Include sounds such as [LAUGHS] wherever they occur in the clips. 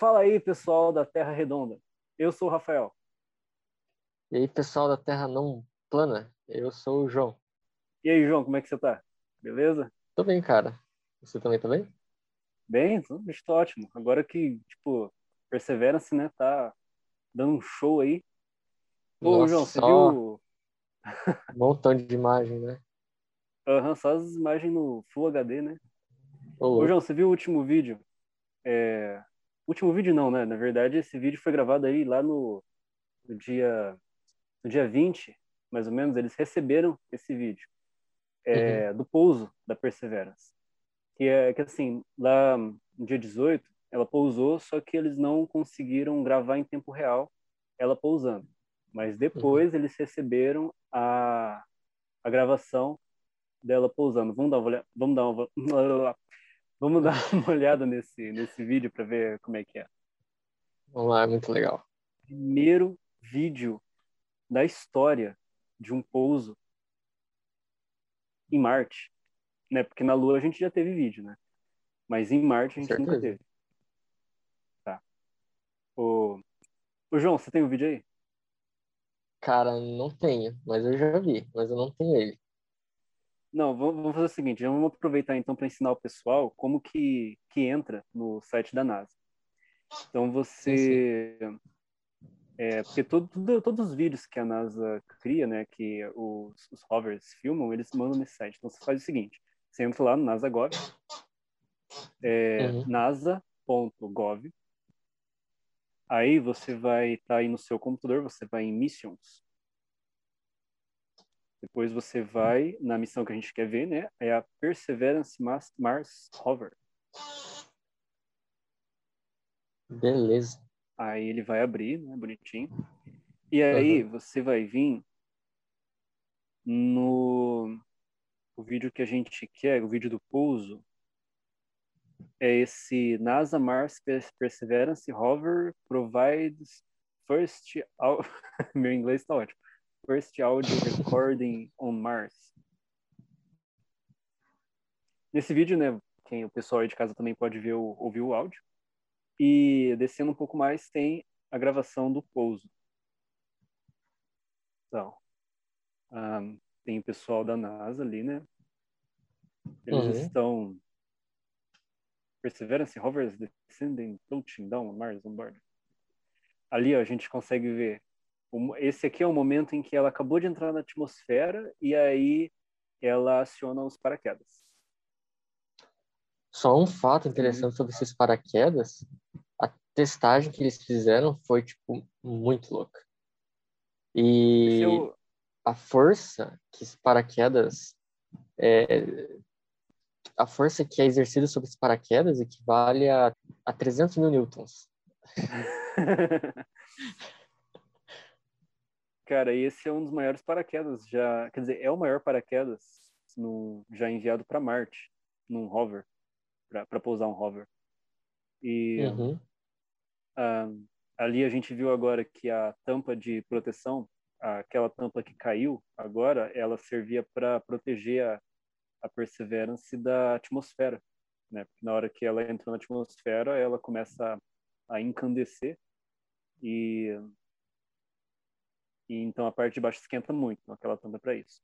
Fala aí, pessoal da Terra Redonda. Eu sou o Rafael. E aí, pessoal da Terra não plana, eu sou o João. E aí, João, como é que você tá? Beleza? Tô bem, cara. Você também tá bem? Bem, estou ótimo. Agora que, tipo, Perseverance, né, tá dando um show aí. Ô, Nossa, João, você viu? Um [LAUGHS] montão de imagem, né? Aham, só as imagens no Full HD, né? Ô, Ô. João, você viu o último vídeo? É... Último vídeo não, né? Na verdade, esse vídeo foi gravado aí lá no, no dia no dia 20, mais ou menos, eles receberam esse vídeo é, do pouso da Perseverance. Que é que assim, lá no dia 18, ela pousou, só que eles não conseguiram gravar em tempo real ela pousando. Mas depois eles receberam a, a gravação dela pousando. Vamos dar uma olhada, vamos dar uma, [LAUGHS] vamos [LAUGHS] dar uma olhada nesse nesse vídeo para ver como é que é. Vamos lá, é muito legal. Primeiro vídeo da história de um pouso em Marte, né? Porque na Lua a gente já teve vídeo, né? Mas em Marte a gente nunca teve. Tá. O, o João, você tem o vídeo aí? Cara, não tenho, mas eu já vi, mas eu não tenho ele. Não, vamos fazer o seguinte, vamos aproveitar então para ensinar o pessoal como que, que entra no site da NASA. Então você, é, porque todo, tudo- todos os vídeos que a NASA cria, né, que os, os rovers filmam, eles mandam nesse site. Então você faz o seguinte, você entra lá no NASA.gov, é, Uhum. nasa.gov, aí você vai estar aí no seu computador, você vai em Missions, depois você vai na missão que a gente quer ver, né? É a Perseverance Mars, Mars Rover. Beleza. Aí ele vai abrir, né? Bonitinho. E aí você vai vir no o vídeo que a gente quer, o vídeo do pouso. É esse NASA Mars Per- Perseverance Rover provides first [LAUGHS] meu inglês tá ótimo. First audio recording on Mars. Nesse vídeo, né, quem o pessoal aí de casa também pode ver o, ouvir o áudio. E descendo um pouco mais tem a gravação do pouso. Então, ah, tem o pessoal da NASA ali, né? Eles Uhum. estão Perseverance hovers descending, touching down on Mars on board. Ali, ó, a gente consegue ver. Esse aqui é o momento em que ela acabou de entrar na atmosfera e aí ela aciona os paraquedas. Só um fato interessante sobre esses paraquedas, a testagem que eles fizeram foi, tipo, muito louca. E é o- a força que os paraquedas é, a força que é exercida sobre os paraquedas equivale a, a 300 mil newtons. [LAUGHS] Cara, esse é um dos maiores paraquedas já, quer dizer, é o maior paraquedas no, já enviado para Marte, num rover, para pousar um rover. E Uhum. ah, ali a gente viu agora que a tampa de proteção, aquela tampa que caiu agora, ela servia para proteger a, a Perseverance da atmosfera, né? Porque na hora que ela entra na atmosfera, ela começa a, a encandecer e, e então a parte de baixo esquenta muito, então aquela tampa é para isso.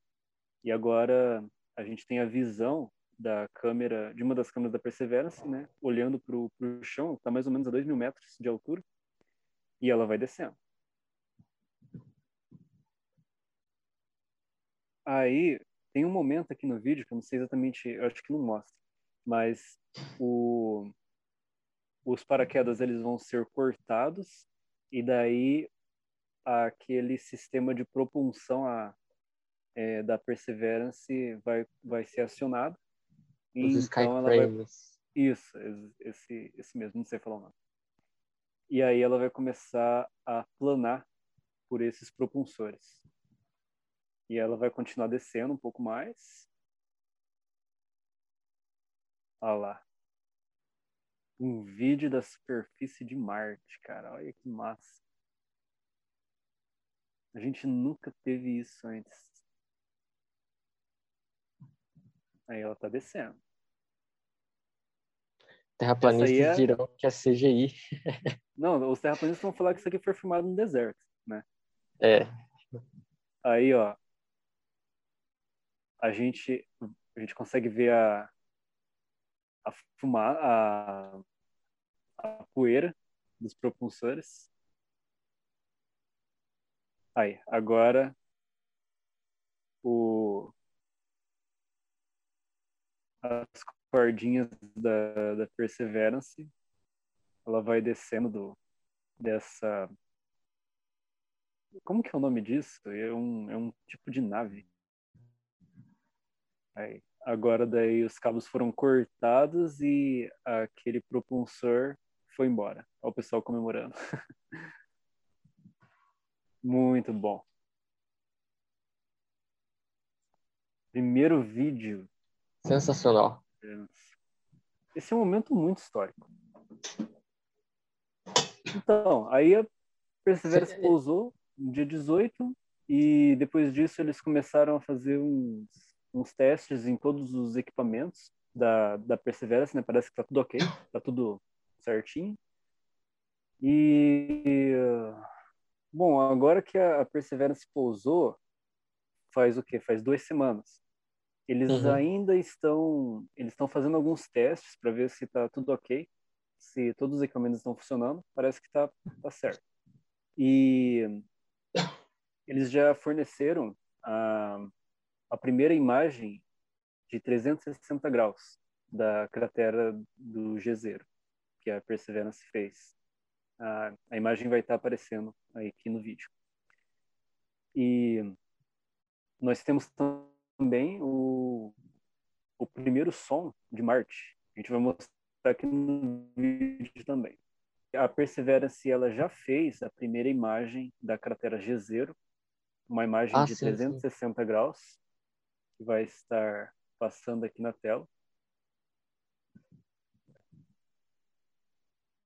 E agora a gente tem a visão da câmera, de uma das câmeras da Perseverance, né? Olhando para o chão, está mais ou menos a 2 mil metros de altura, e ela vai descendo. Aí tem um momento aqui no vídeo que eu não sei exatamente, eu acho que não mostra, mas o, os paraquedas eles vão ser cortados e daí aquele sistema de propulsão a, é, da Perseverance vai, vai ser acionado. E Os então ela vai, isso, esse, esse mesmo, não sei falar o nome. E aí ela vai começar a planar por esses propulsores. E ela vai continuar descendo um pouco mais. Olha lá. Um vídeo da superfície de Marte, cara. Olha que massa. A gente nunca teve isso antes. Aí ela tá descendo. Terraplanistas é... dirão que é CGI. [LAUGHS] Não, os terraplanistas vão falar que isso aqui foi filmado no deserto, né? É. Aí, ó, a gente a gente consegue ver a a fumar a, a poeira dos propulsores. Aí, agora o as cordinhas da, da Perseverance, ela vai descendo do, dessa. Como que é o nome disso? É um, é um tipo de nave. Aí, agora daí os cabos foram cortados e aquele propulsor foi embora. Olha o pessoal comemorando. [LAUGHS] Muito bom. Primeiro vídeo Sensacional. Esse é um momento muito histórico. Então, aí a Perseverance pousou no dia 18 e depois disso eles começaram a fazer uns, uns testes em todos os equipamentos da, da Perseverance, né? Parece que tá tudo ok, tá tudo certinho. E bom, agora que a Perseverance pousou, faz o quê? Faz duas semanas. Eles uhum. ainda estão, eles estão fazendo alguns testes para ver se está tudo ok, se todos os equipamentos estão funcionando. Parece que está tá certo. E eles já forneceram a, a primeira imagem de 360 graus da cratera do Jezero, que a Perseverance fez. A, a imagem vai estar tá aparecendo aqui no vídeo. E nós temos também o, o primeiro som de Marte. A gente vai mostrar aqui no vídeo também. A Perseverance ela já fez a primeira imagem da cratera Jezero, uma imagem ah, de sim, 360 sim. graus, que vai estar passando aqui na tela.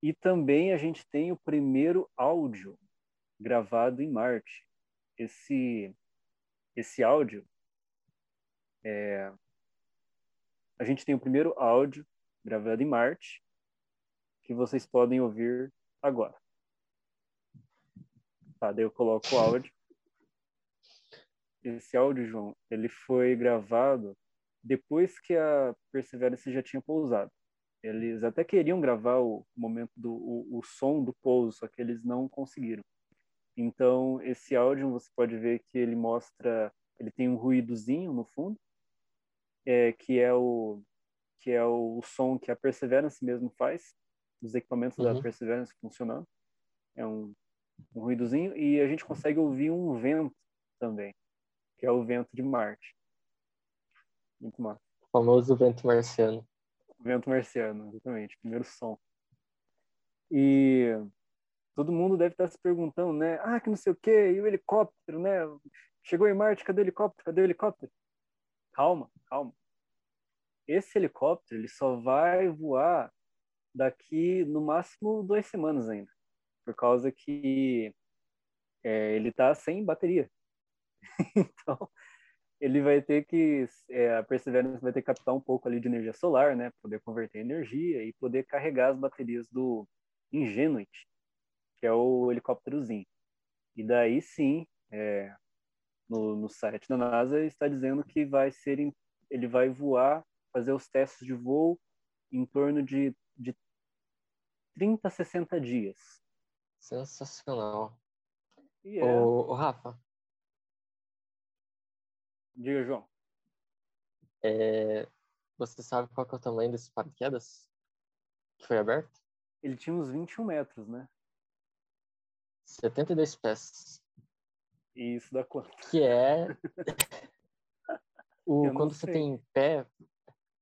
E também a gente tem o primeiro áudio gravado em Marte. Esse, esse áudio é, a gente tem o primeiro áudio gravado em Marte, que vocês podem ouvir agora. Tá, daí eu coloco o áudio. Esse áudio, João, ele foi gravado depois que a Perseverance já tinha pousado. Eles até queriam gravar o momento do o, o som do pouso, só que eles não conseguiram. Então, esse áudio você pode ver que ele mostra, ele tem um ruídozinho no fundo, é, que é o que é o som que a Perseverance mesmo faz, os equipamentos uhum. da Perseverance funcionando. É um, um ruídozinho e a gente consegue ouvir um vento também, que é o vento de Marte. Muito massa. O famoso vento marciano. Vento marciano, exatamente, primeiro som. E todo mundo deve estar se perguntando, né? Ah, que não sei o quê, e o helicóptero, né? Chegou em Marte, cadê o helicóptero? Cadê o helicóptero? Calma, calma. Esse helicóptero ele só vai voar daqui no máximo duas semanas ainda, por causa que é, ele está sem bateria. [LAUGHS] então ele vai ter que é, a Perseverance vai ter que captar um pouco ali de energia solar, né, poder converter energia e poder carregar as baterias do Ingenuity, que é o helicópterozinho. E daí sim, é, no, no site da NASA está dizendo que vai ser ele vai voar, fazer os testes de voo em torno de, de 30 a 60 dias. Sensacional. Yeah. Ô, ô, Rafa. Diga, João. É, você sabe qual é o tamanho desse paraquedas que foi aberto? Ele tinha uns 21 metros, né? 72 pés. E isso dá quanto? Que é. [LAUGHS] o, quando você tem pé,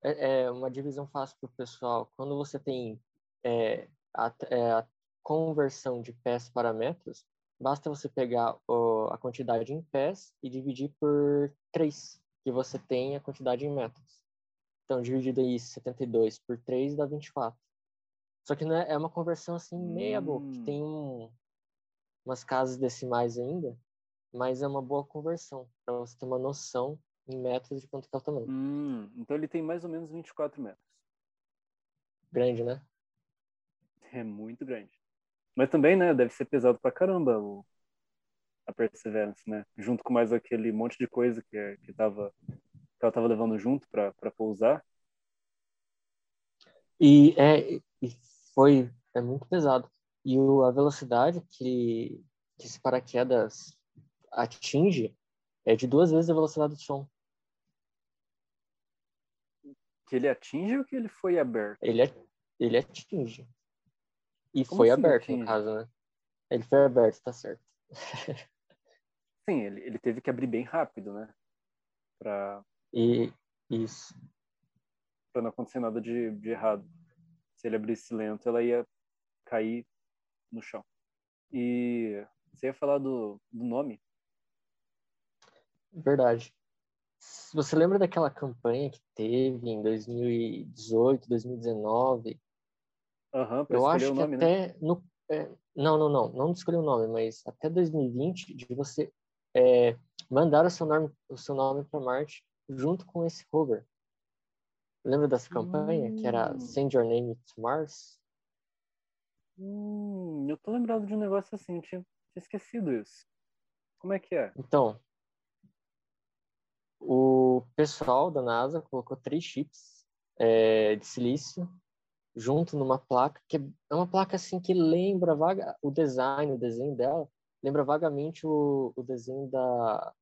é, é, uma divisão fácil para o pessoal. Quando você tem é, a, é, a, conversão de pés para metros, basta você pegar o, a quantidade em pés e dividir por 3, que você tem a quantidade em metros. Então, dividido aí 72 por 3 dá 24. Só que né, é uma conversão assim meia boca, que tem hum. um, umas casas decimais ainda, mas é uma boa conversão, para você ter uma noção em metros de quanto que é o tamanho. Hum, então ele tem mais ou menos 24 metros. grande, né? É muito grande. Mas também, né, deve ser pesado pra caramba o, a Perseverance, né? Junto com mais aquele monte de coisa que, que, tava, que ela tava levando junto pra, pra pousar. E, é, e foi é muito pesado. E o, a velocidade que, que esse paraquedas atinge é de duas vezes a velocidade do som. Que ele atinge ou que ele foi aberto? Ele, ele atinge. E Como foi assim aberto, atinge? no caso, né? Ele foi aberto, tá certo. [LAUGHS] Sim, ele, ele teve que abrir bem rápido, né? Pra... E isso. Pra não acontecer nada de, de errado. Se ele abrisse lento, ela ia cair no chão. E você ia falar do, do nome? Verdade. Você lembra daquela campanha que teve em 2018, 2019? Aham, uhum, Eu acho que nome, né? até né? no é, não, não, não, não escolhi o nome, mas até 2020 de você é, mandar o seu nome, o seu nome para Marte junto com esse rover. Lembra dessa campanha hum. que era hum. Send Your Name to Mars? Hum, eu tô lembrado de um negócio assim, eu tinha, tinha esquecido isso. Como é que é? Então, o pessoal da NASA colocou três chips é, de silício junto numa placa que é uma placa assim que lembra vaga o design, o desenho dela lembra vagamente o, o desenho da,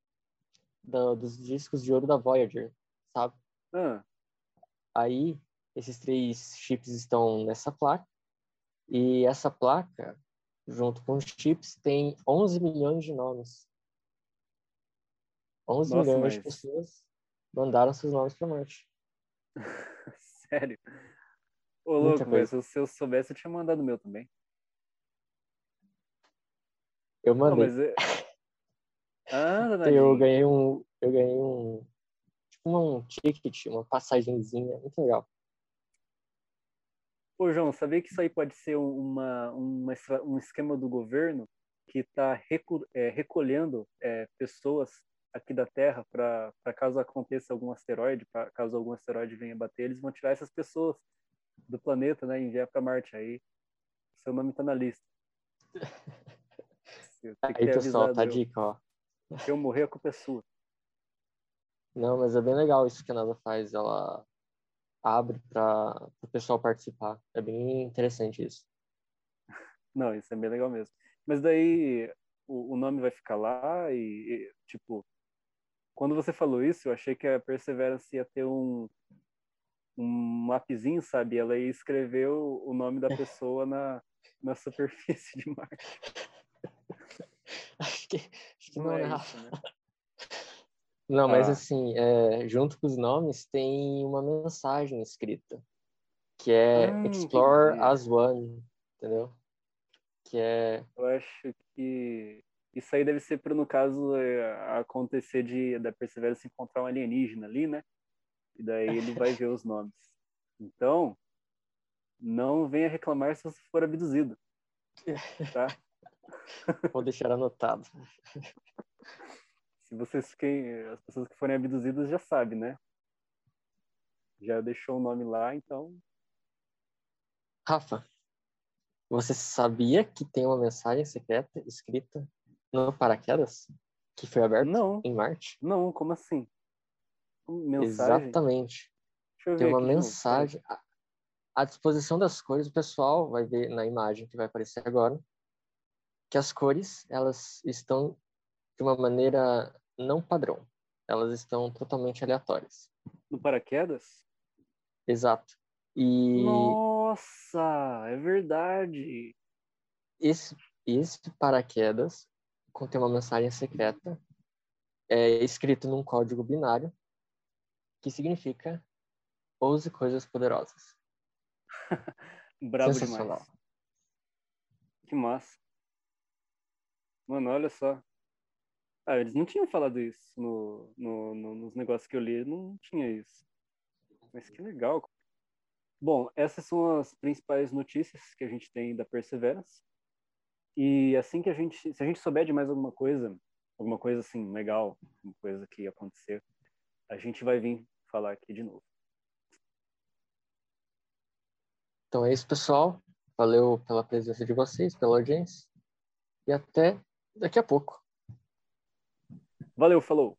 da, dos discos de ouro da Voyager, sabe? Ah. Aí esses três chips estão nessa placa e essa placa junto com os chips tem 11 milhões de nomes. 11 Nossa, milhões mas... de pessoas mandaram seus nomes para Marte. [LAUGHS] Sério? Ô, louco, mas se eu soubesse, eu tinha mandado o meu também. Eu mandei. Não. É [LAUGHS] ah, eu ganhei um. Eu ganhei um. Tipo um ticket, uma passagenzinha. Muito legal. Ô, João, sabia que isso aí pode ser uma, uma um esquema do governo que está é, recolhendo é, pessoas aqui da Terra para caso aconteça algum asteroide, pra, caso algum asteroide venha bater, eles vão tirar essas pessoas do planeta, né? Enviar para Marte. Aí seu nome tá na lista. [LAUGHS] Aí, pessoal, tá a dica, ó. Se eu morrer, a culpa é sua. Não, mas é bem legal isso que a NASA faz. Ela abre para o pessoal participar. É bem interessante isso. Não, isso é bem legal mesmo. Mas daí o, o nome vai ficar lá e, e, tipo, quando você falou isso, eu achei que a Perseverance ia ter um, um mapzinho, sabe? Ela escreveu o nome da pessoa na, na superfície de Marte. [LAUGHS] acho que, acho que não, não é, é isso, né? Não, ah. mas assim, é, junto com os nomes tem uma mensagem escrita, que é hum, Explore entendi. as One, entendeu? Que é... Eu acho que isso aí deve ser para, no caso, é, acontecer de da Perseverance encontrar um alienígena ali, né? E daí ele vai ver os nomes. Então, não venha reclamar se você for abduzido. Tá? Vou deixar anotado. [LAUGHS] Se vocês quem as pessoas que forem abduzidas já sabem, né? Já deixou o nome lá, então. Rafa, você sabia que tem uma mensagem secreta escrita no paraquedas que foi aberto não. em Marte? Não, como assim? Mensagem? Exatamente. Tem uma mensagem à disposição das cores. O pessoal vai ver na imagem que vai aparecer agora que as cores elas estão de uma maneira não padrão. Elas estão totalmente aleatórias. No paraquedas? Exato. E Nossa, é verdade. Esse esse paraquedas contém uma mensagem secreta é escrito num código binário que significa 11 coisas poderosas. [LAUGHS] Bravo demais. Que massa. Mano, olha só. Ah, eles não tinham falado isso no, no, no, nos negócios que eu li, não tinha isso. Mas que legal. Bom, essas são as principais notícias que a gente tem da Perseverance. E assim que a gente, se a gente souber de mais alguma coisa, alguma coisa assim legal, uma coisa que aconteceu, a gente vai vir falar aqui de novo. Então é isso, pessoal. Valeu pela presença de vocês, pela audiência. E até daqui a pouco. Valeu, falou.